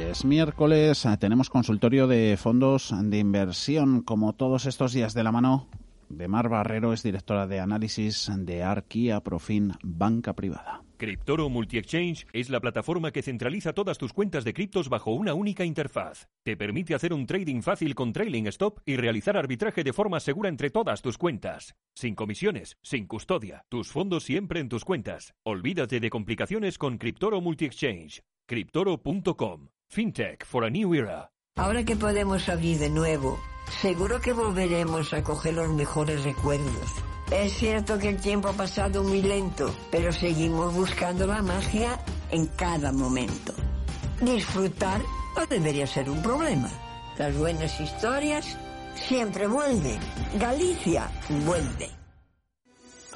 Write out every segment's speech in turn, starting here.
Es miércoles, eh, tenemos consultorio de fondos de inversión, como todos estos días de la mano de Mar Barrero, es directora de análisis de Arquia Profin Banca Privada. Cryptoro Multi-Exchange es la plataforma que centraliza todas tus cuentas de criptos bajo una única interfaz. Te permite hacer un trading fácil con trailing stop y realizar arbitraje de forma segura entre todas tus cuentas. Sin comisiones, sin custodia, tus fondos siempre en tus cuentas. Olvídate de complicaciones con Cryptoro Multi-Exchange. Cryptoro.com. FinTech for a New Era. Ahora que podemos abrir de nuevo, seguro que volveremos a coger los mejores recuerdos. Es cierto que el tiempo ha pasado muy lento, pero seguimos buscando la magia en cada momento. Disfrutar no debería ser un problema. Las buenas historias siempre vuelven. Galicia vuelve.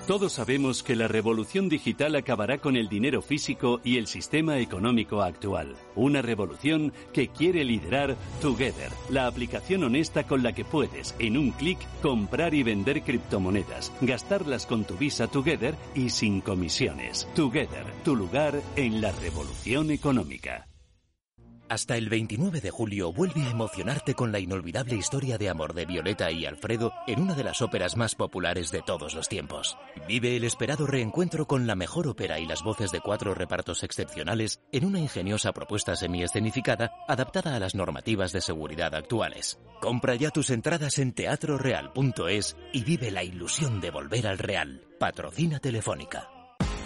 Todos sabemos que la revolución digital acabará con el dinero físico y el sistema económico actual. Una revolución que quiere liderar Together, la aplicación honesta con la que puedes, en un clic, comprar y vender criptomonedas, gastarlas con tu Visa Together y sin comisiones. Together, tu lugar en la revolución económica. Hasta el 29 de julio vuelve a emocionarte con la inolvidable historia de amor de Violeta y Alfredo en una de las óperas más populares de todos los tiempos. Vive el esperado reencuentro con la mejor ópera y las voces de cuatro repartos excepcionales en una ingeniosa propuesta semiescenificada adaptada a las normativas de seguridad actuales. Compra ya tus entradas en teatroreal.es y vive la ilusión de volver al real. Patrocina Telefónica.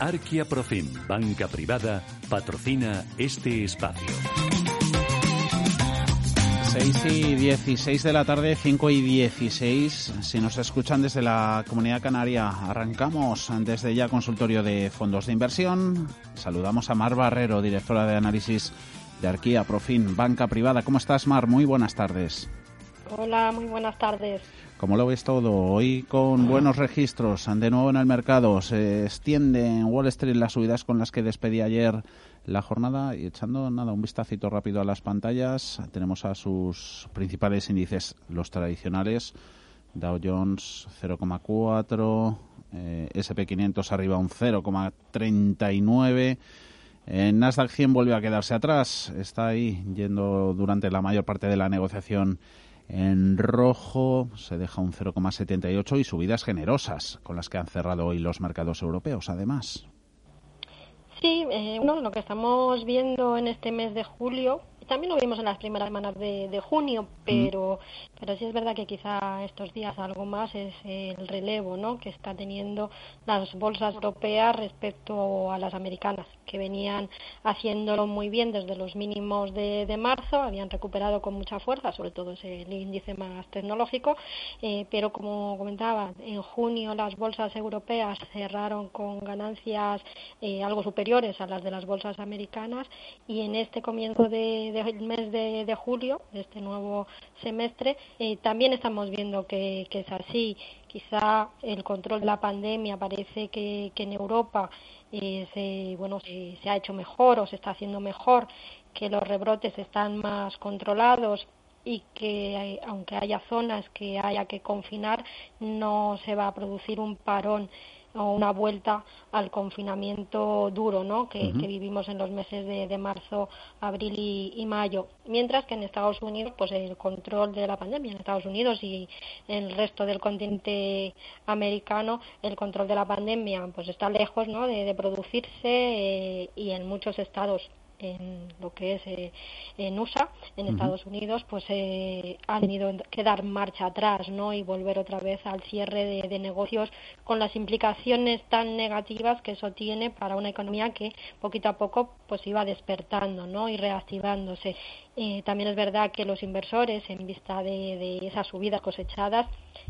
Arquia Profim, banca privada, patrocina este espacio. 6 y 16 de la tarde, 5 y 16. Si nos escuchan desde la comunidad canaria, arrancamos desde ya consultorio de fondos de inversión. Saludamos a Mar Barrero, directora de análisis de Arquia Profim, banca privada. ¿Cómo estás, Mar? Muy buenas tardes. Hola, muy buenas tardes. ¿Cómo lo ves todo? Hoy con buenos registros, de nuevo en el mercado, se extiende en Wall Street las subidas con las que despedí ayer la jornada y echando nada un vistacito rápido a las pantallas, tenemos a sus principales índices, los tradicionales, Dow Jones 0,4, eh, SP500 arriba un 0,39. En Nasdaq 100 vuelve a quedarse atrás, está ahí yendo durante la mayor parte de la negociación en rojo se deja un 0,78 y subidas generosas con las que han cerrado hoy los mercados europeos, además. Sí, eh, bueno, lo que estamos viendo en este mes de julio también lo vimos en las primeras semanas de, junio, pero, pero sí es verdad que quizá estos días algo más es el relevo ¿no? que está teniendo las bolsas europeas respecto a las americanas, que venían haciéndolo muy bien desde los mínimos de, marzo, habían recuperado con mucha fuerza, sobre todo es el índice más tecnológico, eh, pero como comentaba, en junio las bolsas europeas cerraron con ganancias eh, algo superiores a las de las bolsas americanas y en este comienzo de el mes de, julio, de este nuevo semestre, eh, también estamos viendo que, es así. Quizá el control de la pandemia parece que, en Europa eh, se, bueno, se, ha hecho mejor o se está haciendo mejor, que los rebrotes están más controlados y que aunque haya zonas que haya que confinar, no se va a producir un parón o una vuelta al confinamiento duro ¿no? que, vivimos en los meses de, marzo, abril y, mayo. Mientras que en Estados Unidos, pues el control de la pandemia en Estados Unidos y en el resto del continente americano, el control de la pandemia pues está lejos ¿no? de, producirse eh, y en muchos estados en lo que es eh, en USA, en Estados Unidos, pues eh, han tenido que dar marcha atrás, ¿no? Y volver otra vez al cierre de, negocios con las implicaciones tan negativas que eso tiene para una economía que poquito a poco pues iba despertando, ¿no? Y reactivándose. Eh, también es verdad que los inversores, en vista de, de esas subidas cosechadas,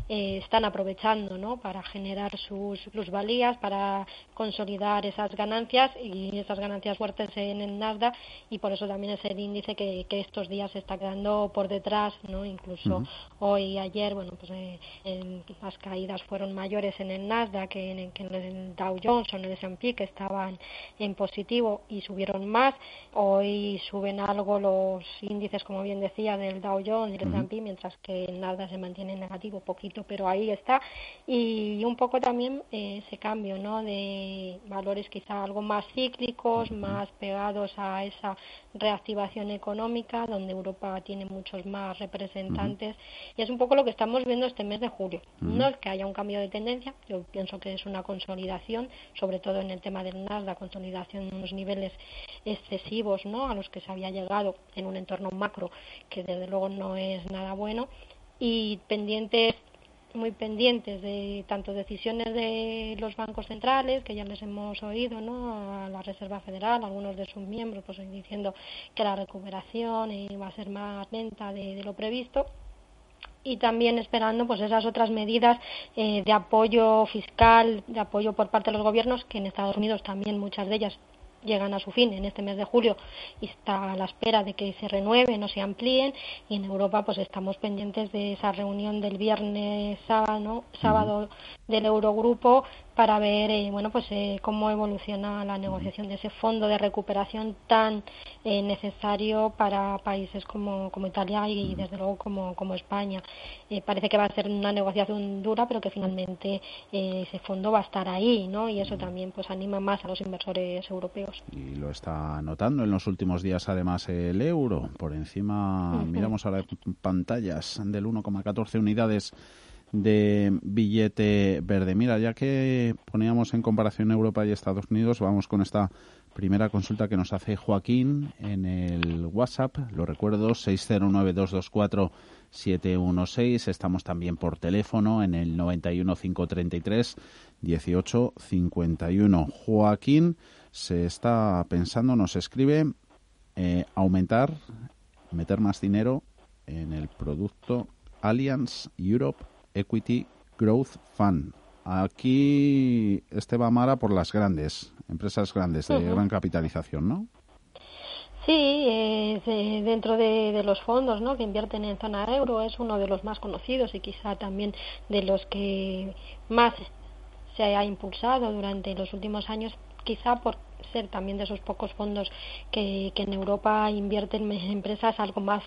eh, están aprovechando ¿no? para generar sus plusvalías, para consolidar esas ganancias y esas ganancias fuertes en el Nasdaq y por eso también es el índice que, estos días se está quedando por detrás, ¿no? incluso hoy y ayer, bueno, pues eh, las caídas fueron mayores en el Nasdaq que en, que en el Dow Jones o en el S&P que estaban en positivo y subieron más, hoy suben algo los índices, como bien decía, del Dow Jones y del S&P, mientras que el Nasdaq se mantiene en negativo poquito, pero ahí está. Y un poco también eh, ese cambio ¿no? de valores quizá algo más cíclicos, más pegados a esa reactivación económica, donde Europa tiene muchos más representantes. Y es un poco lo que estamos viendo este mes de julio. No es que haya un cambio de tendencia, yo pienso que es una consolidación, sobre todo en el tema del Nasdaq, consolidación en unos niveles excesivos ¿no? a los que se había llegado en un entorno macro que desde luego no es nada bueno y pendientes muy pendientes de tanto decisiones de los bancos centrales, que ya les hemos oído, ¿no? a la Reserva Federal, algunos de sus miembros, pues diciendo que la recuperación va a ser más lenta de, lo previsto y también esperando pues esas otras medidas eh, de apoyo fiscal, de apoyo por parte de los gobiernos, que en Estados Unidos también muchas de ellas llegan a su fin en este mes de julio y está a la espera de que se renueven o se amplíen. Y en Europa pues estamos pendientes de esa reunión del viernes sábado, sábado del Eurogrupo para ver eh, bueno pues eh, cómo evoluciona la negociación de ese fondo de recuperación tan eh, necesario para países como, como Italia y desde luego como, como España parece que va a ser una negociación dura pero que finalmente ese fondo va a estar ahí no y eso también pues anima más a los inversores europeos. Y lo está notando en los últimos días además el euro. Por encima miramos ahora pantallas del 1,14 unidades de billete verde. Mira, ya que poníamos en comparación Europa y Estados Unidos, vamos con esta primera consulta que nos hace Joaquín en el WhatsApp. Lo recuerdo, 609-224-716. Estamos también por teléfono en el 91-533-1851. Joaquín se está pensando, nos escribe, eh, aumentar, meter más dinero en el producto Alliance Europe Equity Growth Fund. Aquí Esteban Mara por las grandes, empresas grandes de gran capitalización, ¿no? Sí, dentro de, los fondos ¿no? que invierten en zona euro es uno de los más conocidos y quizá también de los que más se ha impulsado durante los últimos años, quizá por ser también de esos pocos fondos que, en Europa invierten en empresas algo más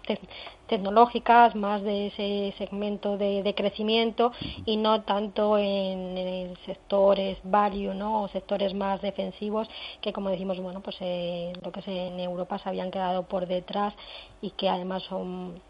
tecnológicas, más de ese segmento de, crecimiento y no tanto en, sectores value, ¿no? O sectores más defensivos que, como decimos, bueno, pues eh, lo que es en Europa se habían quedado por detrás y que además son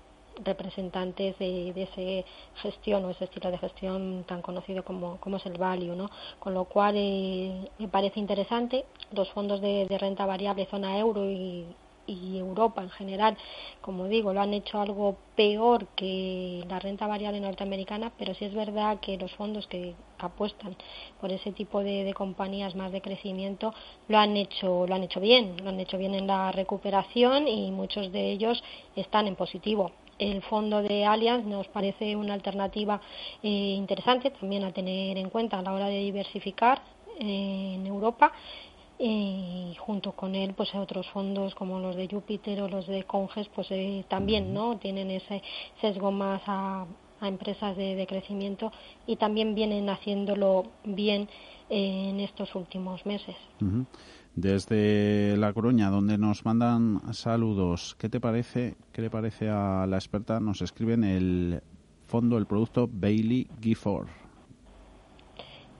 representantes de, ese gestión o ese estilo de gestión tan conocido como, como es el value, ¿no? Con lo cual eh, me parece interesante los fondos de, renta variable zona euro y, y Europa en general, como digo, lo han hecho algo peor que la renta variable norteamericana, pero sí es verdad que los fondos que apuestan por ese tipo de, de, compañías más de crecimiento lo han hecho lo han hecho bien, lo han hecho bien en la recuperación y muchos de ellos están en positivo el fondo de Allianz nos parece una alternativa eh, interesante también a tener en cuenta a la hora de diversificar eh, en Europa y junto con él pues otros fondos como los de Júpiter o los de Conges pues eh, también no tienen ese sesgo más a, empresas de, crecimiento y también vienen haciéndolo bien en estos últimos meses desde La Coruña, donde nos mandan saludos. ¿Qué te parece? ¿Qué le parece a la experta? Nos escriben el fondo, el producto Bailey Gifford.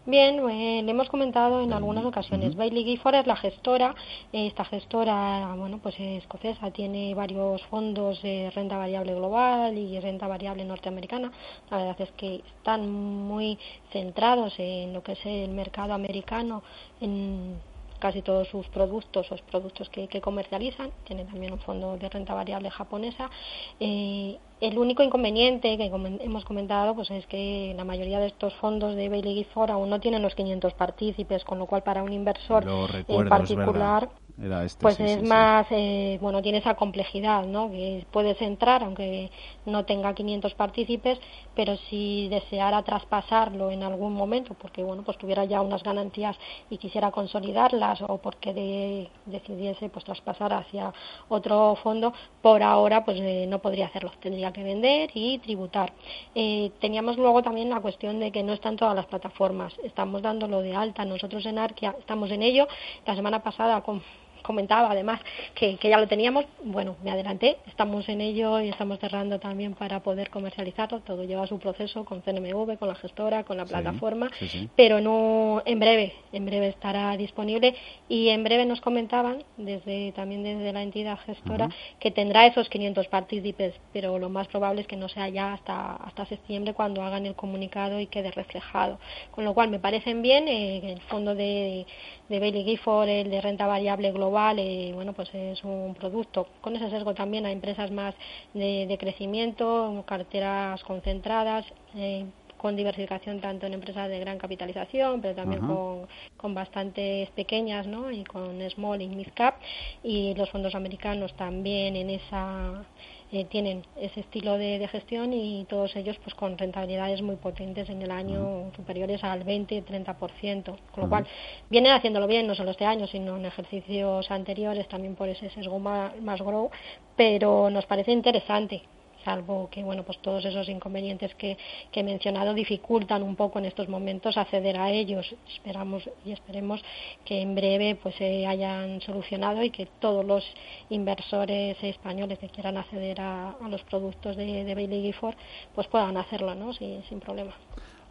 Bien, eh, le hemos comentado en algunas ocasiones. Bailey Gifford es la gestora. Esta gestora, bueno, pues escocesa, tiene varios fondos de renta variable global y renta variable norteamericana. La verdad es que están muy centrados en lo que es el mercado americano, en casi todos sus productos, los productos que, comercializan. Tiene también un fondo de renta variable japonesa. Eh, el único inconveniente que hemos comentado pues es que la mayoría de estos fondos de Bailey Gifford aún no tienen los 500 partícipes, con lo cual para un inversor en particular este, pues es más, eh, bueno, tiene esa complejidad, ¿no? Que puedes entrar, aunque no tenga 500 partícipes, pero si deseara traspasarlo en algún momento, porque bueno, pues tuviera ya unas ganancias y quisiera consolidarlas o porque decidiese pues traspasar hacia otro fondo, por ahora pues eh, no podría hacerlo, tendría que vender y tributar. Eh, teníamos luego también la cuestión de que no están todas las plataformas, estamos dándolo de alta, nosotros en Arquia estamos en ello, la semana pasada con comentaba además que, ya lo teníamos, bueno, me adelanté, estamos en ello y estamos cerrando también para poder comercializarlo, todo lleva su proceso con CNMV, con la gestora, con la plataforma, pero no en breve, en breve estará disponible. Y en breve nos comentaban desde también desde la entidad gestora que tendrá esos 500 partícipes, pero lo más probable es que no sea ya hasta hasta septiembre cuando hagan el comunicado y quede reflejado, con lo cual me parecen bien eh, el fondo de, de Bailey Gifford, el de renta variable global, eh, bueno, pues es un producto con ese sesgo también a empresas más de, crecimiento, carteras concentradas. Eh, con diversificación tanto en empresas de gran capitalización, pero también con, con, bastantes pequeñas, ¿no? Y con small y mid cap. Y los fondos americanos también en esa eh, tienen ese estilo de, gestión y todos ellos pues con rentabilidades muy potentes en el año superiores al 20-30%, con lo cual vienen haciéndolo bien no solo este año, sino en ejercicios anteriores también por ese sesgo más, más grow, pero nos parece interesante salvo que bueno pues todos esos inconvenientes que, he mencionado dificultan un poco en estos momentos acceder a ellos esperamos y esperemos que en breve pues se hayan solucionado y que todos los inversores españoles que quieran acceder a, los productos de, de Bailey Gifford pues puedan hacerlo ¿no? sin, sin problema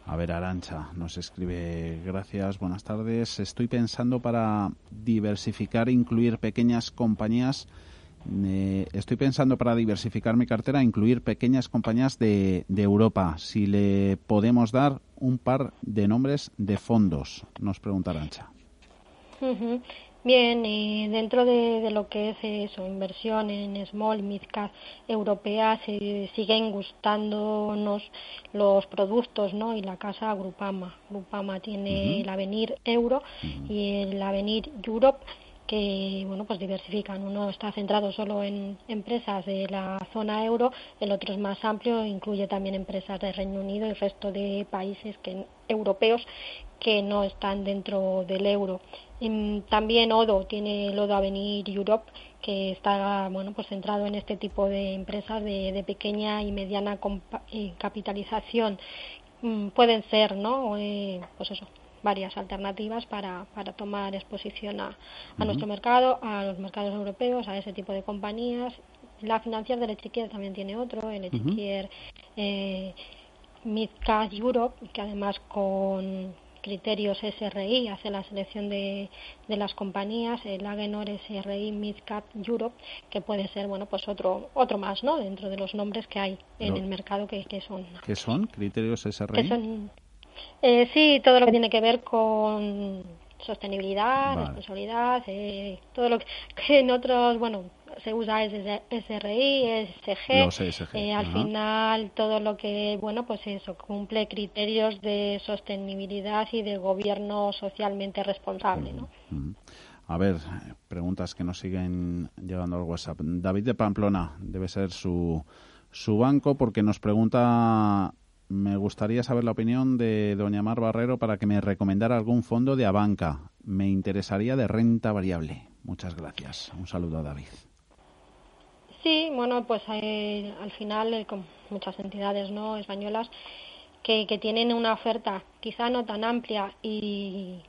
a ver, Arancha nos escribe, gracias, buenas tardes. Estoy pensando para diversificar, incluir pequeñas compañías estoy pensando para diversificar mi cartera incluir pequeñas compañías de, Europa. Si le podemos dar un par de nombres de fondos, nos pregunta Arancha. Bien, y dentro de, lo que es eso, inversión en small mid cap europeas, siguen gustándonos los productos, ¿no? Y la casa Grupama. Grupama tiene el Avenir Euro y el Avenir Europe que bueno pues diversifican. Uno está centrado solo en empresas de la zona euro el otro es más amplio incluye también empresas del Reino Unido y resto de países que europeos que no están dentro del euro. También Odo tiene el Odo Avenir Europe que está bueno pues centrado en este tipo de empresas de, pequeña y mediana eh, capitalización. Mm, pueden ser no eh, pues eso varias alternativas para, para tomar exposición a, a nuestro mercado, a los mercados europeos, a ese tipo de compañías. La financiera del Echiquier también tiene otro, el Echiquier eh, Midcap Europe, que además con criterios SRI hace la selección de, de las compañías, el Agenor SRI Midcap Europe, que puede ser bueno pues otro otro más no dentro de los nombres que hay en el mercado que, que son. ¿Qué son criterios SRI? Que son eh, sí, todo lo que tiene que ver con sostenibilidad, responsabilidad, eh, todo lo que, en otros, bueno, se usa SRI, SG, eh, al final todo lo que, bueno, pues eso, cumple criterios de sostenibilidad y de gobierno socialmente responsable, ¿no? A ver, preguntas que nos siguen llegando al WhatsApp. David de Pamplona debe ser su, su banco porque nos pregunta me gustaría saber la opinión de doña Mar Barrero para que me recomendara algún fondo de Abanca. Me interesaría de renta variable. Muchas gracias. Un saludo a David. Sí, bueno, pues al final con muchas entidades no españolas que, tienen una oferta quizá no tan amplia y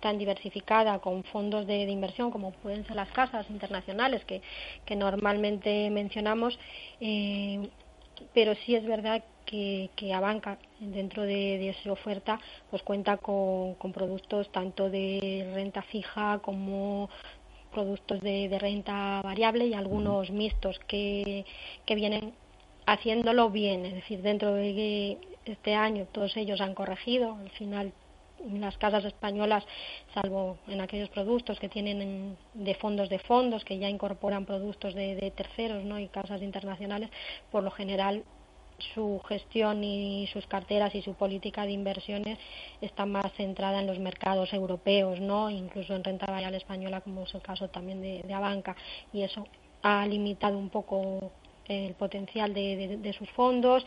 tan diversificada con fondos de, inversión como pueden ser las casas internacionales que, que normalmente mencionamos, eh, pero sí es verdad que, que Abanca dentro de, de, esa oferta pues cuenta con, con, productos tanto de renta fija como productos de, de renta variable y algunos mixtos que, que vienen haciéndolo bien, es decir, dentro de este año todos ellos han corregido, al final las casas españolas, salvo en aquellos productos que tienen de fondos de fondos, que ya incorporan productos de, de terceros ¿no? y casas internacionales, por lo general su gestión y sus carteras y su política de inversiones está más centrada en los mercados europeos, ¿no? incluso en renta variable española, como es el caso también de, Abanca, y eso ha limitado un poco el potencial de, sus fondos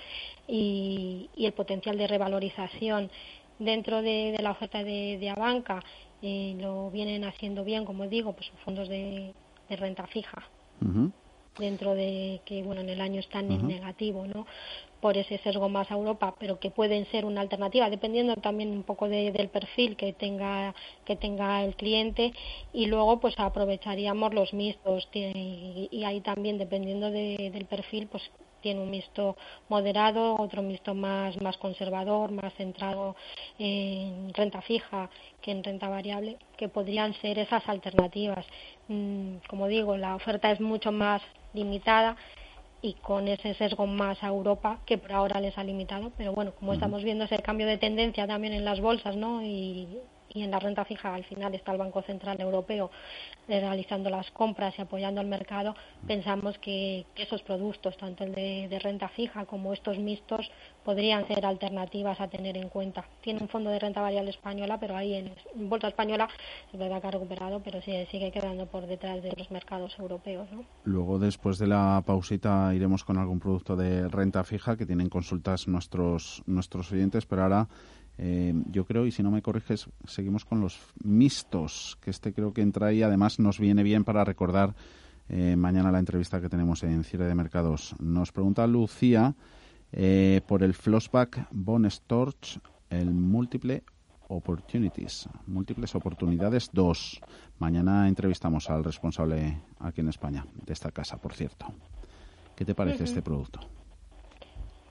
y, el potencial de revalorización. Dentro de, la oferta de, de Abanca eh, lo vienen haciendo bien como digo pues fondos de, renta fija dentro de que bueno en el año están en negativo no por ese sesgo más a Europa pero que pueden ser una alternativa dependiendo también un poco del perfil que tenga que tenga el cliente. Y luego pues aprovecharíamos los mixtos. Y, ahí también dependiendo del perfil pues tiene un mixto moderado, otro mixto más, más conservador, más centrado en renta fija que en renta variable, que podrían ser esas alternativas. Mm, como digo, la oferta es mucho más limitada y con ese sesgo más a Europa que por ahora les ha limitado, pero bueno, como estamos viendo ese cambio de tendencia también en las bolsas, ¿no? Y, y en la renta fija al final está el Banco Central Europeo realizando las compras y apoyando al mercado, pensamos que, esos productos, tanto el de, renta fija como estos mixtos, podrían ser alternativas a tener en cuenta. Tiene un fondo de renta variable española, pero ahí en, bolsa española es verdad que ha recuperado, pero sigue, sigue quedando por detrás de los mercados europeos. Luego, después de la pausita, iremos con algún producto de renta fija que tienen consultas nuestros, nuestros oyentes, pero ahora eh, yo creo, y si no me corriges, seguimos con los mixtos, que este creo que entra ahí. Además, nos viene bien para recordar eh, mañana la entrevista que tenemos en Cierre de Mercados. Nos pregunta Lucía eh, por el Flossback Bone Storch, el múltiple Opportunities, múltiples oportunidades 2. Mañana entrevistamos al responsable aquí en España de esta casa, por cierto. ¿Qué te parece este producto?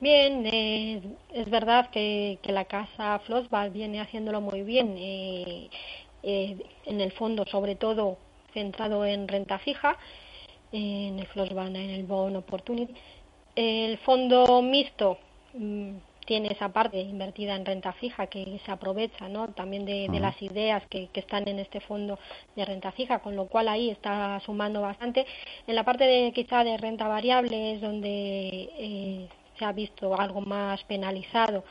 Bien, eh, es verdad que, la casa Flossbach viene haciéndolo muy bien. Eh, eh, en el fondo, sobre todo, centrado en renta fija, en el Flossbach, en el Bond Opportunity. El fondo mixto mm, tiene esa parte invertida en renta fija que se aprovecha ¿no? también de, las ideas que, están en este fondo de renta fija, con lo cual ahí está sumando bastante. En la parte de quizá de renta variable es donde se ha visto algo más penalizado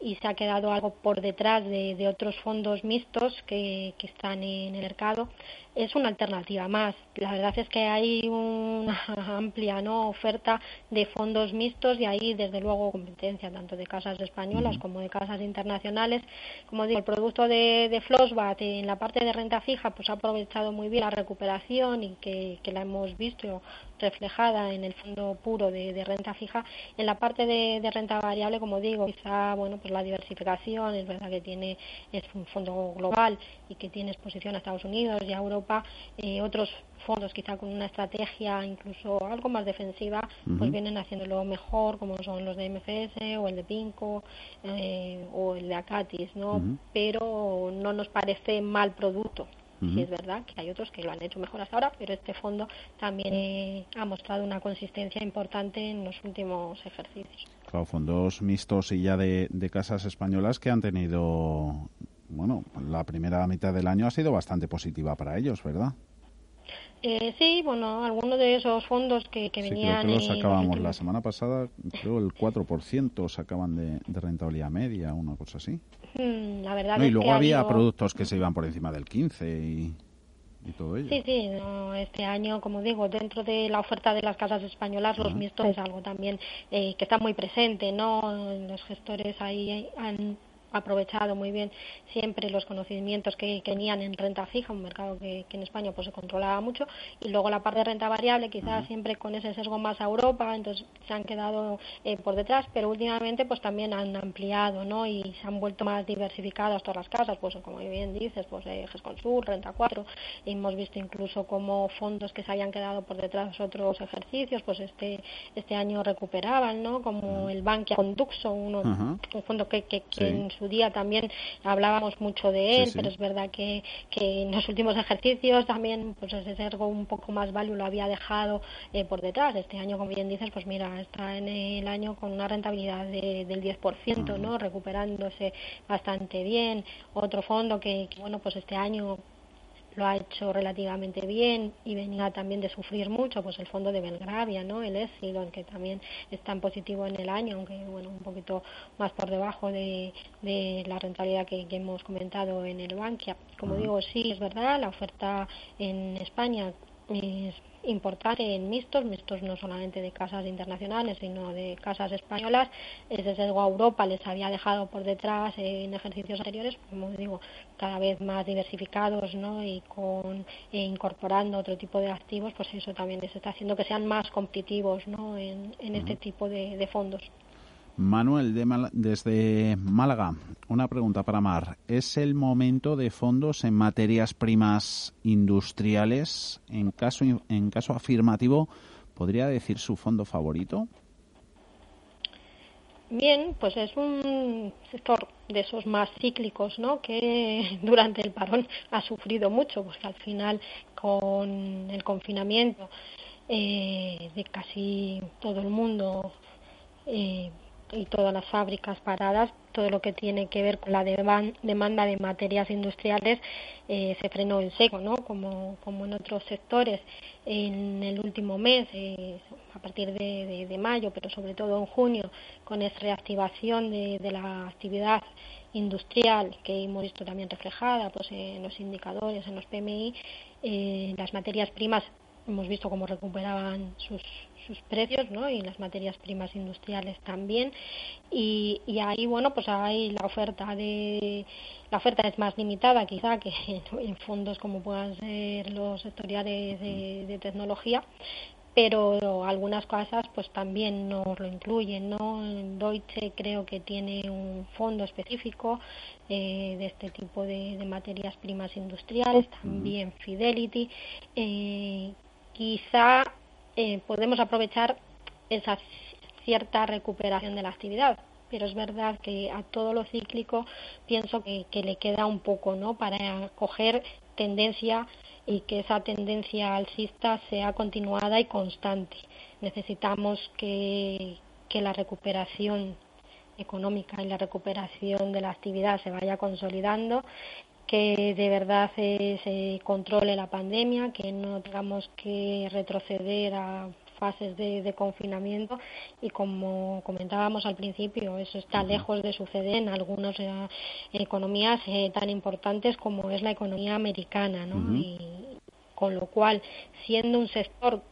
y se ha quedado algo por detrás de, otros fondos mixtos que, que, están en el mercado es una alternativa más. La verdad es que hay una amplia ¿no? oferta de fondos mixtos y ahí, desde luego, competencia tanto de casas españolas como de casas internacionales. Como digo, el producto de, de Flossbat en la parte de renta fija pues ha aprovechado muy bien la recuperación y que, la hemos visto reflejada en el fondo puro de, renta fija. En la parte de, de, renta variable, como digo, quizá bueno pues la diversificación, es verdad que tiene es un fondo global y que tiene exposición a Estados Unidos y a Europa eh, otros fondos quizá con una estrategia incluso algo más defensiva, pues vienen haciéndolo mejor, como son los de MFS o el de Pinco eh, o el de Acatis, ¿no? Pero no nos parece mal producto. Sí es verdad que hay otros que lo han hecho mejor hasta ahora, pero este fondo también eh, ha mostrado una consistencia importante en los últimos ejercicios. Claro, fondos mixtos y ya de casas españolas que han tenido bueno, la primera mitad del año ha sido bastante positiva para ellos, ¿verdad? Eh, sí, bueno, algunos de esos fondos que, que venían... Creo que los sacábamos la semana pasada, creo el 4% sacaban de, de rentabilidad media, una cosa así. Mm, la verdad y luego había productos que se iban por encima del 15 y, y todo ello. Sí, sí, este año, como digo, dentro de la oferta de las casas españolas, los mixtos es algo también eh, que está muy presente, ¿no? Los gestores ahí han aprovechado muy bien siempre los conocimientos que, tenían en renta fija, un mercado que, en España pues se controlaba mucho, y luego la parte de renta variable, quizás siempre con ese sesgo más a Europa, entonces se han quedado eh, por detrás, pero últimamente pues también han ampliado, ¿no? Y se han vuelto más diversificadas todas las casas, pues como bien dices, pues eh, GESConsul, Renta 4, hemos visto incluso como fondos que se habían quedado por detrás otros ejercicios, pues este este año recuperaban, ¿no? Como el Bankia Conduxo, uno, un fondo que, que, en su día también hablábamos mucho de él, pero es verdad que, que en los últimos ejercicios también pues ese sergo un poco más value lo había dejado eh, por detrás. Este año, como bien dices, pues mira, está en el año con una rentabilidad del 10%, ¿no? Recuperándose bastante bien. Otro fondo que, que bueno, pues este año lo ha hecho relativamente bien y venía también de sufrir mucho, pues el fondo de Belgravia, ¿no? El Exilon, que también está en positivo en el año, aunque bueno, un poquito más por debajo de, de la rentabilidad que, hemos comentado en el Bankia. Como digo, sí, es verdad, la oferta en España es importante en mixtos, mixtos no solamente de casas internacionales, sino de casas españolas. Desde luego a Europa les había dejado por detrás en ejercicios anteriores, como digo, cada vez más diversificados ¿no? y con e incorporando otro tipo de activos, pues eso también les está haciendo que sean más competitivos ¿no? en, este tipo de fondos. Manuel, desde Málaga, una pregunta para Mar. ¿Es el momento de fondos en materias primas industriales? En caso, en caso afirmativo, ¿podría decir su fondo favorito? Bien, pues es un sector de esos más cíclicos, ¿no? Que durante el parón ha sufrido mucho, porque al final con el confinamiento eh, de casi todo el mundo eh, y todas las fábricas paradas, todo lo que tiene que ver con la demanda de materias industriales eh, se frenó en seco, ¿no? Como, como en otros sectores. En el último mes, eh, a partir de, mayo, pero sobre todo en junio, con esa reactivación de, la actividad industrial que hemos visto también reflejada pues, en los indicadores, en los PMI, eh, las materias primas hemos visto cómo recuperaban sus, sus precios ¿no? y las materias primas industriales también. Y, y ahí bueno pues hay la oferta de la oferta es más limitada quizá que en fondos como puedan ser los sectoriales de, de tecnología pero algunas casas pues también nos lo incluyen no Deutsche creo que tiene un fondo específico eh, de este tipo de, de, materias primas industriales también Fidelity eh, quizá eh, podemos aprovechar esa cierta recuperación de la actividad. Pero es verdad que a todo lo cíclico pienso que, le queda un poco, ¿no? Para coger tendencia y que esa tendencia alcista sea continuada y constante. Necesitamos que, que la recuperación económica y la recuperación de la actividad se vaya consolidando que de verdad se, controle la pandemia, que no tengamos que retroceder a fases de, confinamiento. Y como comentábamos al principio, eso está lejos de suceder en algunas eh, economías eh, tan importantes como es la economía americana, ¿no? Y con lo cual, siendo un sector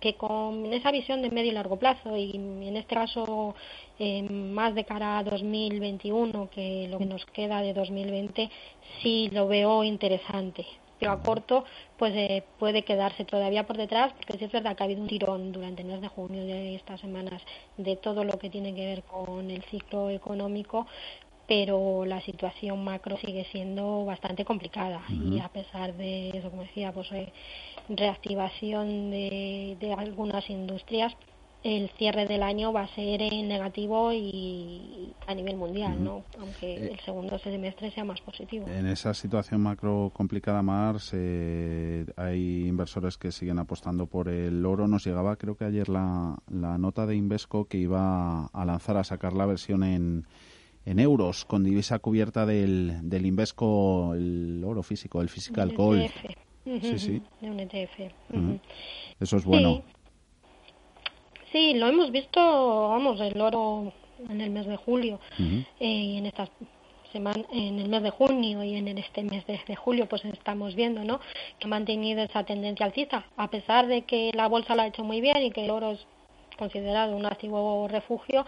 que con esa visión de medio y largo plazo y en este caso eh, más de cara a 2021 que lo que nos queda de 2020 sí lo veo interesante. Pero a corto pues eh, puede quedarse todavía por detrás porque sí es verdad que ha habido un tirón durante el mes de junio de estas semanas de todo lo que tiene que ver con el ciclo económico pero la situación macro sigue siendo bastante complicada. Y a pesar de eso como decía pues eh, reactivación de, de algunas industrias el cierre del año va a ser en negativo y a nivel mundial, ¿no? Aunque eh, el segundo semestre sea más positivo. En esa situación macro complicada, Mars, eh, hay inversores que siguen apostando por el oro. Nos llegaba, creo que ayer, la, la nota de Invesco que iba a lanzar, a sacar la versión en, en euros, con divisa cubierta del, del Invesco, el oro físico, el physical gold. Sí, sí. De un ETF. Eso es bueno. Sí. Lo hemos visto, vamos, el oro en el mes de julio eh, y en estas semanas, en el mes de junio y en este mes de, de, julio, pues estamos viendo, ¿no? Que ha mantenido esa tendencia alcista, a pesar de que la bolsa lo ha hecho muy bien y que el oro es considerado un activo refugio,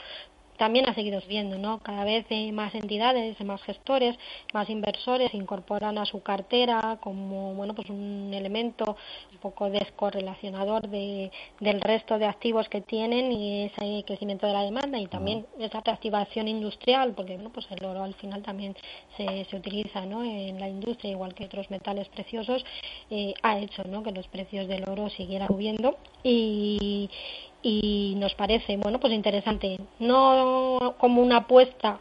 también ha seguido subiendo, ¿no? Cada vez más entidades, más gestores, más inversores incorporan a su cartera como, bueno, pues un elemento un poco descorrelacionador de, del resto de activos que tienen y ese crecimiento de la demanda y también esa reactivación industrial, porque, bueno, pues el oro al final también se, se utiliza, ¿no? En la industria, igual que otros metales preciosos, eh, ha hecho, ¿no? Que los precios del oro siguieran subiendo y, y nos parece bueno pues interesante. No como una apuesta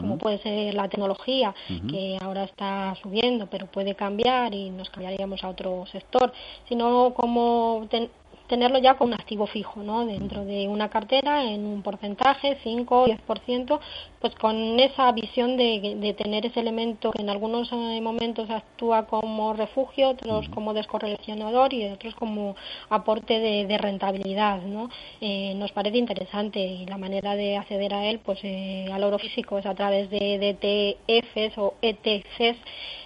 como puede ser la tecnología que ahora está subiendo pero puede cambiar y nos cambiaríamos a otro sector sino como tenerlo ya con un activo fijo, ¿no? Dentro de una cartera en un porcentaje, 5 o 10%, pues con esa visión de, de, tener ese elemento que en algunos eh, momentos actúa como refugio, otros como descorrelacionador y otros como aporte de, rentabilidad, ¿no? Eh, nos parece interesante y la manera de acceder a él, pues eh, al oro físico es a través de, de ETFs o ETCs,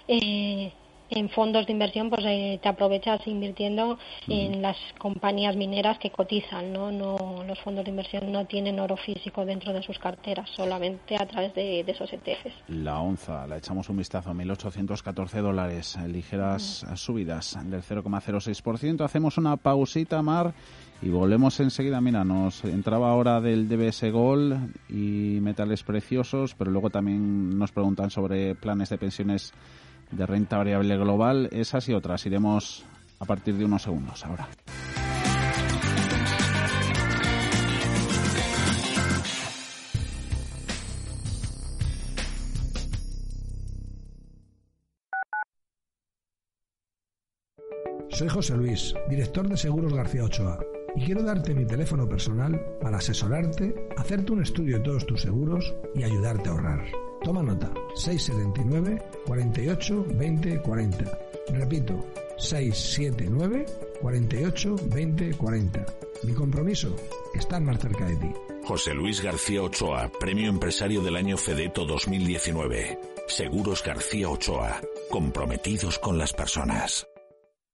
eh, en fondos de inversión pues eh, te aprovechas invirtiendo en las compañías mineras que cotizan, ¿no? no los fondos de inversión no tienen oro físico dentro de sus carteras, solamente a través de, esos ETFs. La onza, la echamos un vistazo, 1.814 dólares, ligeras subidas del 0,06%. Hacemos una pausita, Mar, y volvemos enseguida. Mira, nos entraba ahora del DBS Gold y metales preciosos, pero luego también nos preguntan sobre planes de pensiones de renta variable global. Esas y otras iremos a partir de unos segundos ahora. Soy José Luis, director de Seguros García Ochoa, y quiero darte mi teléfono personal para asesorarte, hacerte un estudio de todos tus seguros y ayudarte a ahorrar. Toma nota, 679 48 20 40. Repito, 679 48 20 40. Mi compromiso, estar más cerca de ti. José Luis García Ochoa, Premio Empresario del Año Fedeto 2019. Seguros García Ochoa, comprometidos con las personas.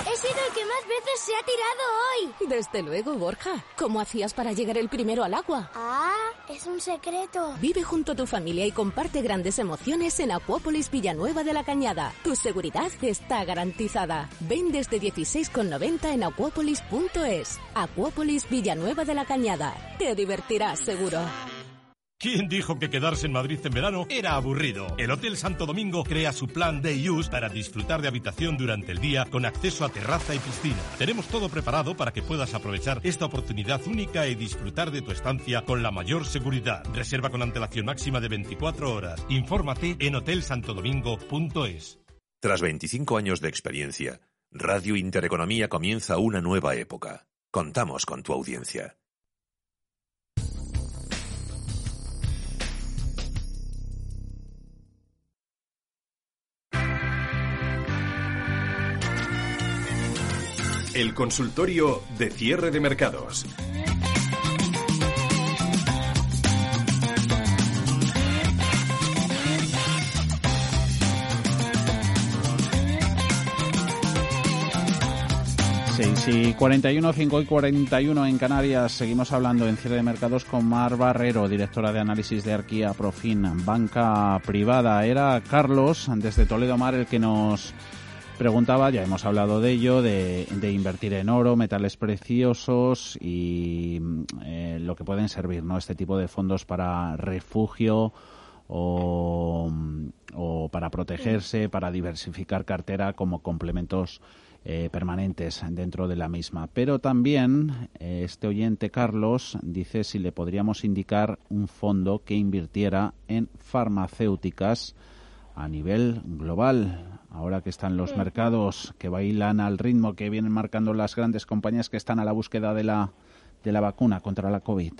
He sido el que más veces se ha tirado hoy. Desde luego, Borja. ¿Cómo hacías para llegar el primero al agua? Ah, es un secreto. Vive junto a tu familia y comparte grandes emociones en Acuópolis Villanueva de la Cañada. Tu seguridad está garantizada. Ven desde 16,90 en acuópolis.es. Acuópolis Villanueva de la Cañada. Te divertirás seguro. ¿Quién dijo que quedarse en Madrid en verano era aburrido? El Hotel Santo Domingo crea su plan Day Use para disfrutar de habitación durante el día con acceso a terraza y piscina. Tenemos todo preparado para que puedas aprovechar esta oportunidad única y disfrutar de tu estancia con la mayor seguridad. Reserva con antelación máxima de 24 horas. Infórmate en hotelsantodomingo.es. Tras 25 años de experiencia, Radio Intereconomía comienza una nueva época. Contamos con tu audiencia. El consultorio de cierre de mercados. Y 41, 5 y 41 en Canarias. Seguimos hablando en cierre de mercados con Mar Barrero, directora de análisis de Arquía Profin, banca privada. Era Carlos, desde Toledo Mar, el que nos preguntaba, ya hemos hablado de ello, de, invertir en oro, metales preciosos y eh, lo que pueden servir, ¿no? Este tipo de fondos para refugio o, para protegerse, para diversificar cartera como complementos eh, permanentes dentro de la misma. Pero también eh, este oyente Carlos dice si le podríamos indicar un fondo que invirtiera en farmacéuticas a nivel global ahora que están los mercados que bailan al ritmo que vienen marcando las grandes compañías que están a la búsqueda de la, de la vacuna contra la COVID.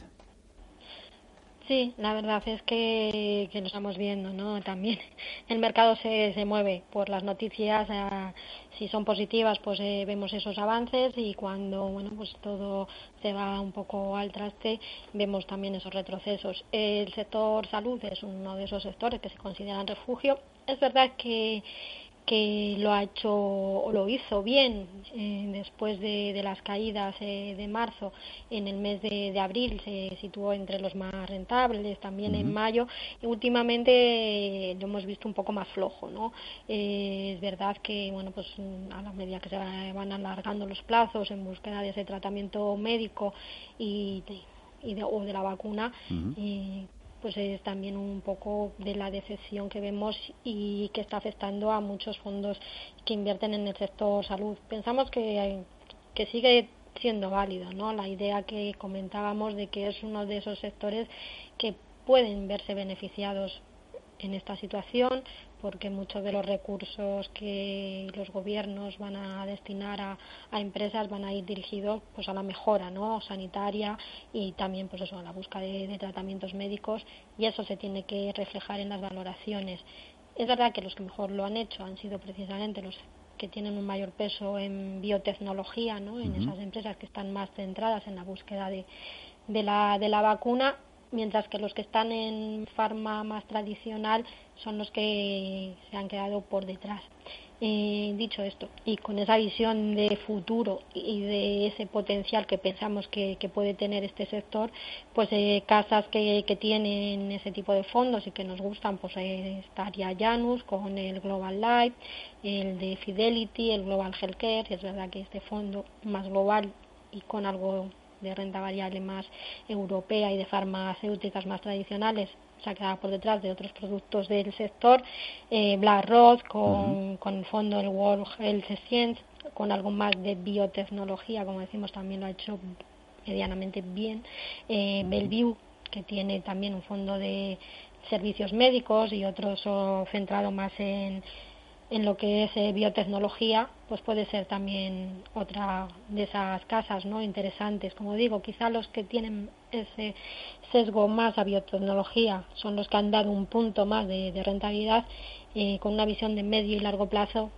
Sí, la verdad es que, que, lo estamos viendo, ¿no? También el mercado se, se mueve por las noticias, eh, si son positivas, pues eh, vemos esos avances y cuando, bueno, pues todo se va un poco al traste, vemos también esos retrocesos. El sector salud es uno de esos sectores que se consideran refugio. Es verdad que que lo ha hecho o lo hizo bien eh, después de, las caídas eh, de marzo en el mes de, abril se situó entre los más rentables también en mayo. Y últimamente eh, lo hemos visto un poco más flojo no es verdad que bueno pues a la medida que se van alargando los plazos en búsqueda de ese tratamiento médico y de, o de la vacuna pues es también un poco de la decepción que vemos y que está afectando a muchos fondos que invierten en el sector salud. Pensamos que, que sigue siendo válido, ¿no? La idea que comentábamos de que es uno de esos sectores que pueden verse beneficiados en esta situación porque muchos de los recursos que los gobiernos van a destinar a, empresas van a ir dirigidos pues a la mejora no sanitaria y también pues eso a la búsqueda de, tratamientos médicos y eso se tiene que reflejar en las valoraciones. Es verdad que los que mejor lo han hecho han sido precisamente los que tienen un mayor peso en biotecnología, ¿no? en esas empresas que están más centradas en la búsqueda de, de, la, de la vacuna mientras que los que están en farma más tradicional son los que se han quedado por detrás. Eh, dicho esto, y con esa visión de futuro y de ese potencial que pensamos que, puede tener este sector, pues eh, casas que, tienen ese tipo de fondos y que nos gustan, pues eh, estaría Janus con el Global Life, el de Fidelity, el Global Healthcare, es verdad que este fondo más global y con algo de renta variable más europea y de farmacéuticas más tradicionales se ha quedado por detrás de otros productos del sector, eh, BlackRock con, con el fondo el World Health Science, con algo más de biotecnología, como decimos, también lo ha hecho medianamente bien, eh, Bellevue, que tiene también un fondo de servicios médicos y otros centrado más en en lo que es eh, biotecnología, pues puede ser también otra de esas casas no interesantes. Como digo, quizá los que tienen ese sesgo más a biotecnología son los que han dado un punto más de, rentabilidad eh, con una visión de medio y largo plazo.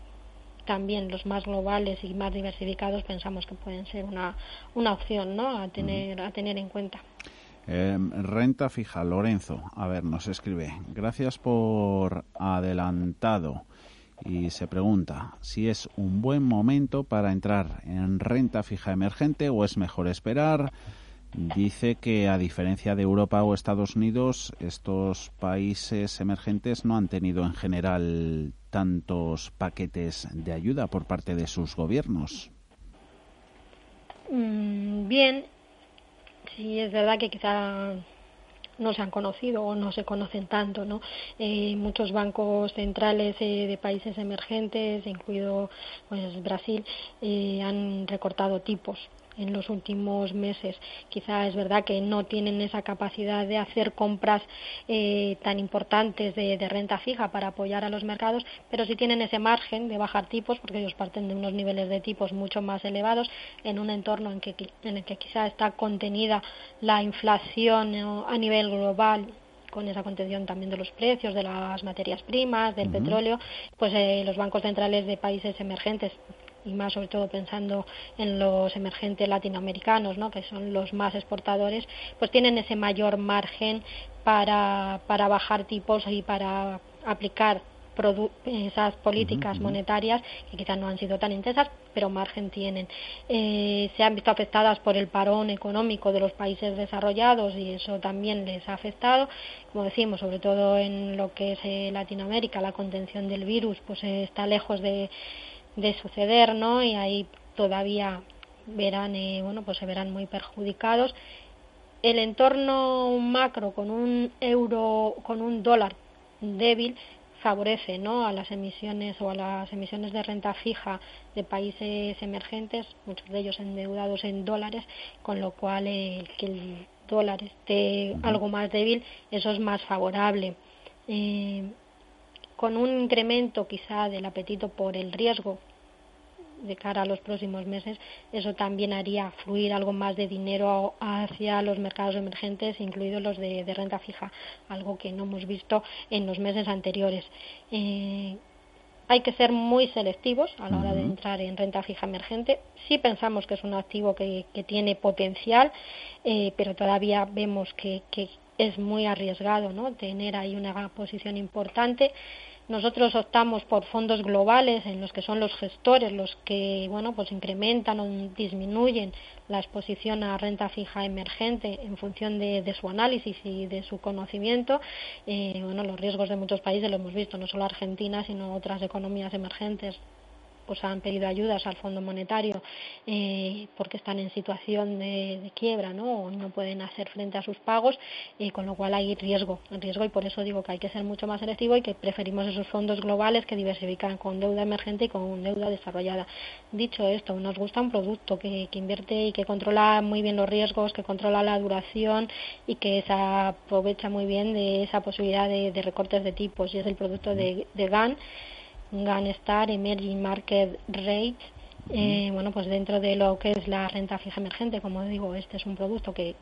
También los más globales y más diversificados pensamos que pueden ser una, una opción ¿no? a, tener, a tener en cuenta. Em, renta fija, Lorenzo. A ver, nos escribe. Gracias por adelantado y se pregunta si es un buen momento para entrar en renta fija emergente o es mejor esperar. Dice que a diferencia de Europa o Estados Unidos, estos países emergentes no han tenido en general tantos paquetes de ayuda por parte de sus gobiernos. Mm, bien, sí es verdad que quizá no se han conocido o no se conocen tanto. ¿no? Eh, muchos bancos centrales eh, de países emergentes, incluido pues, Brasil, eh, han recortado tipos en los últimos meses. Quizá es verdad que no tienen esa capacidad de hacer compras eh, tan importantes de, renta fija para apoyar a los mercados, pero sí tienen ese margen de bajar tipos porque ellos parten de unos niveles de tipos mucho más elevados en un entorno en, que, en el que quizá está contenida la inflación a nivel global con esa contención también de los precios de las materias primas, del petróleo, pues eh, los bancos centrales de países emergentes y más sobre todo pensando en los emergentes latinoamericanos, ¿no? que son los más exportadores, pues tienen ese mayor margen para, para bajar tipos y para aplicar esas políticas monetarias que quizás no han sido tan intensas, pero margen tienen. Eh, se han visto afectadas por el parón económico de los países desarrollados y eso también les ha afectado. Como decimos, sobre todo en lo que es eh, Latinoamérica, la contención del virus pues está lejos de de suceder, ¿no? Y ahí todavía verán, eh, bueno, pues se verán muy perjudicados. El entorno macro con un euro, con un dólar débil favorece ¿no? a las emisiones o a las emisiones de renta fija de países emergentes, muchos de ellos endeudados en dólares, con lo cual eh, que el dólar esté algo más débil, eso es más favorable. Eh, con un incremento quizá del apetito por el riesgo de cara a los próximos meses, eso también haría fluir algo más de dinero hacia los mercados emergentes, incluidos los de, renta fija, algo que no hemos visto en los meses anteriores. Eh, hay que ser muy selectivos a la hora de entrar en renta fija emergente. Sí pensamos que es un activo que, tiene potencial, eh, pero todavía vemos que, que es muy arriesgado ¿no? tener ahí una posición importante. Nosotros optamos por fondos globales en los que son los gestores los que bueno pues incrementan o disminuyen la exposición a renta fija emergente en función de, su análisis y de su conocimiento. Eh, bueno, los riesgos de muchos países lo hemos visto, no solo Argentina, sino otras economías emergentes pues han pedido ayudas al Fondo Monetario eh, porque están en situación de, quiebra, ¿no? O no pueden hacer frente a sus pagos, y con lo cual hay riesgo, riesgo y por eso digo que hay que ser mucho más selectivo y que preferimos esos fondos globales que diversifican con deuda emergente y con deuda desarrollada. Dicho esto, nos gusta un producto que, invierte y que controla muy bien los riesgos, que controla la duración y que se aprovecha muy bien de esa posibilidad de, recortes de tipos y es el producto de, de GAN Star Emerging Market Rates. Eh, bueno, pues dentro de lo que es la renta fija emergente, como digo, este es un producto que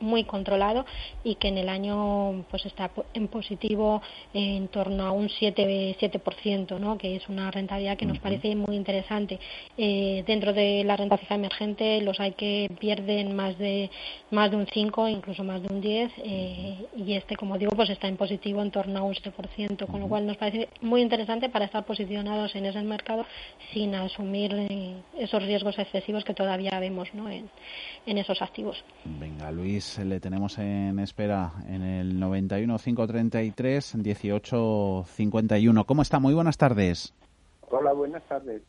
muy controlado y que en el año pues está en positivo en torno a un 7, 7% ¿no? que es una rentabilidad que nos parece muy interesante. Eh, dentro de la renta fija emergente los hay que pierden más de más de un 5 incluso más de un 10 eh, y este como digo pues está en positivo en torno a un 7% con lo cual nos parece muy interesante para estar posicionados en ese mercado sin asumir eh, esos riesgos excesivos que todavía vemos ¿no? en, en esos activos. Venga Luis le tenemos en espera en el 91 533 18 51. ¿Cómo está? Muy buenas tardes. Hola, buenas tardes.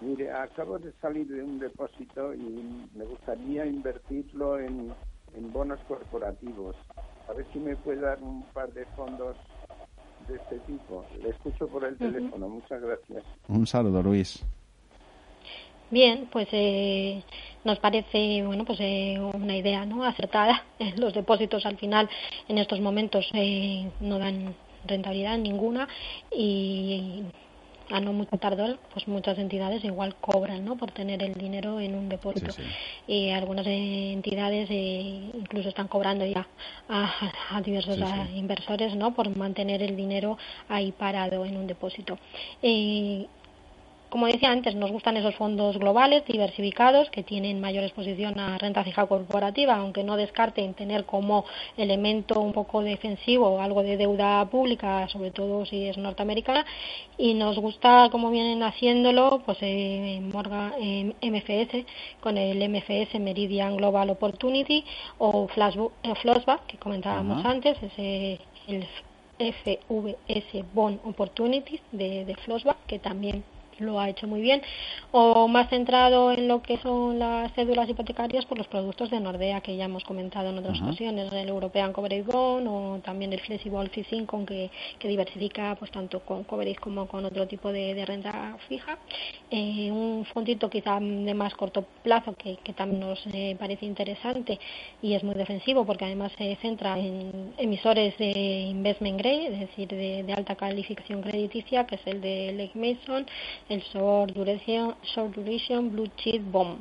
Mire, acabo de salir de un depósito y me gustaría invertirlo en, bonos corporativos. A ver si me puede dar un par de fondos de este tipo. Le escucho por el teléfono. Muchas gracias. Un saludo, Luis. Bien, pues eh, nos parece bueno pues eh, una idea no acertada. Los depósitos al final en estos momentos eh, no dan rentabilidad ninguna y a no mucho tardar, pues muchas entidades igual cobran ¿no? por tener el dinero en un depósito. Y algunas entidades incluso están cobrando ya a, diversos inversores ¿no? por mantener el dinero ahí parado en un depósito. Eh, como decía antes, nos gustan esos fondos globales, diversificados, que tienen mayor exposición a renta fija corporativa, aunque no descarten tener como elemento un poco defensivo algo de deuda pública, sobre todo si es norteamericana. Y nos gusta, como vienen haciéndolo, pues eh, Morgan, eh, MFS, con el MFS Meridian Global Opportunity o eh, Flashback, que comentábamos antes, ese el FVS Bond Opportunities de, de Flashback, que también lo ha hecho muy bien, o más centrado en lo que son las cédulas hipotecarias por los productos de Nordea que ya hemos comentado en otras ocasiones, el European Coverage Bond o también el Flexible Fixed Income que, que diversifica pues tanto con coverage como con otro tipo de, renta fija. Eh, un fondito quizá de más corto plazo que, que también nos eh, parece interesante y es muy defensivo porque además se centra en emisores de investment grade, es decir, de, de alta calificación crediticia, que es el de Lake Mason, el Short Duration, Blue Chip Bomb.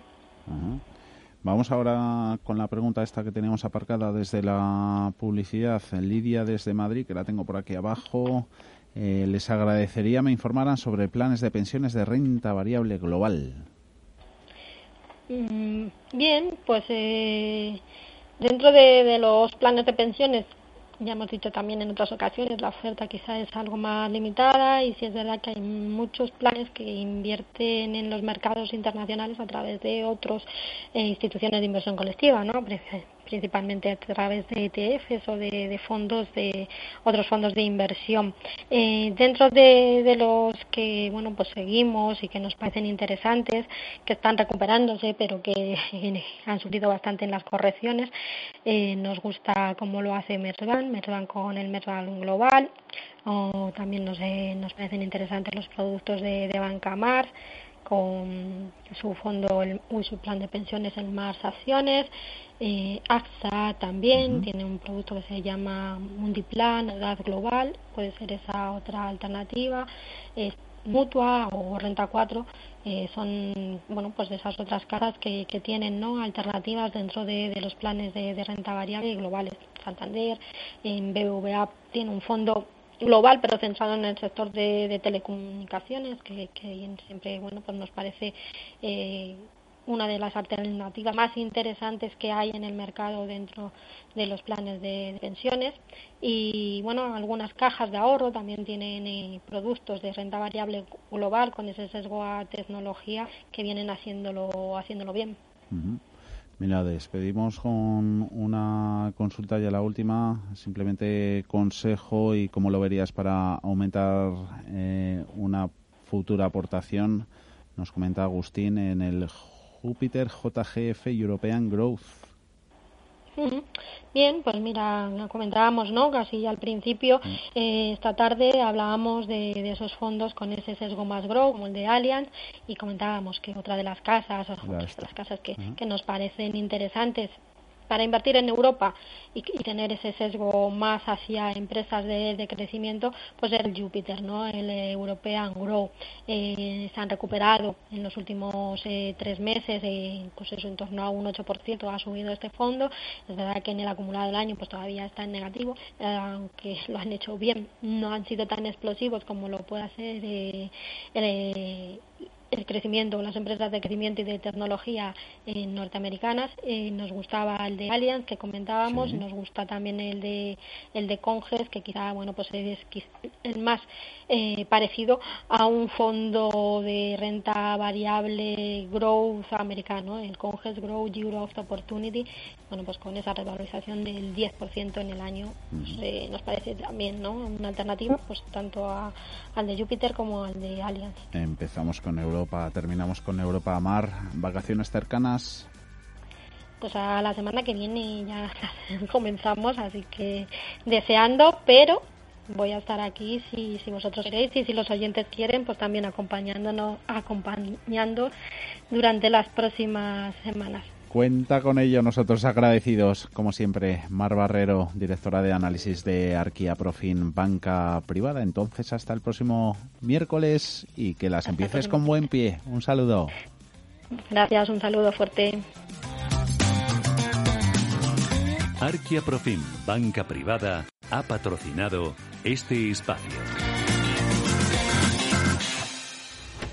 Vamos ahora con la pregunta esta que tenemos aparcada desde la publicidad. Lidia desde Madrid, que la tengo por aquí abajo. Eh, les agradecería me informaran sobre planes de pensiones de renta variable global. Mm, bien, pues eh, dentro de, los planes de pensiones ya hemos dicho también en otras ocasiones, la oferta quizá es algo más limitada y si es verdad que hay muchos planes que invierten en los mercados internacionales a través de otras eh, instituciones de inversión colectiva, ¿no? Principalmente a través de ETFs o de, fondos de otros fondos de inversión. Eh, dentro de, los que bueno pues seguimos y que nos parecen interesantes, que están recuperándose pero que han sufrido bastante en las correcciones, eh, nos gusta cómo lo hace Merban, Merban con el Merban Global, o también nos, eh, nos parecen interesantes los productos de, de Banca Mar con su fondo el, su plan de pensiones en Mars Acciones. Eh, AXA también tiene un producto que se llama Mundiplan, edad global, puede ser esa otra alternativa. Mutua o Renta 4 eh, son bueno pues de esas otras casas que, que tienen no alternativas dentro de, los planes de, renta variable globales. Santander, en BVA tiene un fondo global pero centrado en el sector de, telecomunicaciones que, que, siempre bueno pues nos parece eh, una de las alternativas más interesantes que hay en el mercado dentro de los planes de, pensiones. Y bueno algunas cajas de ahorro también tienen eh, productos de renta variable global con ese sesgo a tecnología que vienen haciéndolo haciéndolo bien Mira, despedimos con una consulta ya la última, simplemente consejo y cómo lo verías para aumentar eh, una futura aportación nos comenta Agustín, en el Júpiter JGF European Growth. Bien, pues mira, comentábamos, ¿no? Casi al principio, mm. eh, esta tarde hablábamos de, esos fondos con ese sesgo más grow, como el de Allianz, y comentábamos que otra de las casas, o de las casas que, que nos parecen interesantes para invertir en Europa y, tener ese sesgo más hacia empresas de, crecimiento, pues el Jupiter, ¿no? el European Grow. Eh, se han recuperado en los últimos eh, tres meses, eh, pues eso, en torno a un 8% ha subido este fondo. Es verdad que en el acumulado del año pues todavía está en negativo, aunque lo han hecho bien. No han sido tan explosivos como lo puede hacer el el crecimiento, las empresas de crecimiento y de tecnología eh, norteamericanas. Eh, nos gustaba el de Allianz que comentábamos, nos gusta también el de el de Conges que quizá bueno pues es el más eh, parecido a un fondo de renta variable growth americano, el Conges Growth Growth Opportunity. Bueno pues con esa revalorización del 10% en el año pues, nos parece también ¿no? una alternativa pues tanto al de Jupiter como al de Allianz. Empezamos con Euro terminamos con Europa Mar. ¿Vacaciones cercanas? Pues a la semana que viene ya comenzamos, así que deseando, pero voy a estar aquí si, si vosotros queréis y si los oyentes quieren, pues también acompañándonos, acompañando durante las próximas semanas. Cuenta con ello, nosotros agradecidos, como siempre, Mar Barrero, directora de análisis de Arquia Profin Banca Privada. Entonces, hasta el próximo miércoles y que las empieces con buen pie. Un saludo. Gracias, un saludo fuerte. Arquia Profin Banca Privada ha patrocinado este espacio.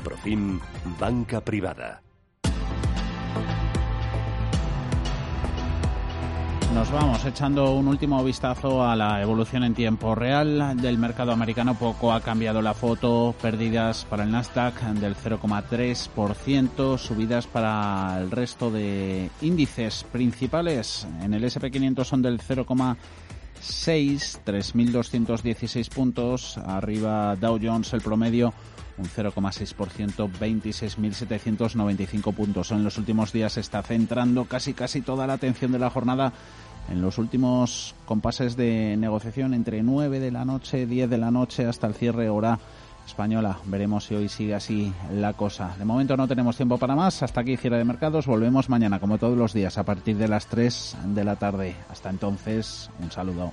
Profim, banca privada. Nos vamos echando un último vistazo a la evolución en tiempo real del mercado americano. Poco ha cambiado la foto. Pérdidas para el Nasdaq del 0,3%. Subidas para el resto de índices principales. En el SP500 son del 0,6%. 3.216 puntos. Arriba Dow Jones el promedio un 0,6%, 26.795 puntos. En los últimos días se está centrando casi casi toda la atención de la jornada en los últimos compases de negociación entre 9 de la noche, 10 de la noche hasta el cierre hora española. Veremos si hoy sigue así la cosa. De momento no tenemos tiempo para más. Hasta aquí cierre de mercados. Volvemos mañana como todos los días a partir de las 3 de la tarde. Hasta entonces, un saludo.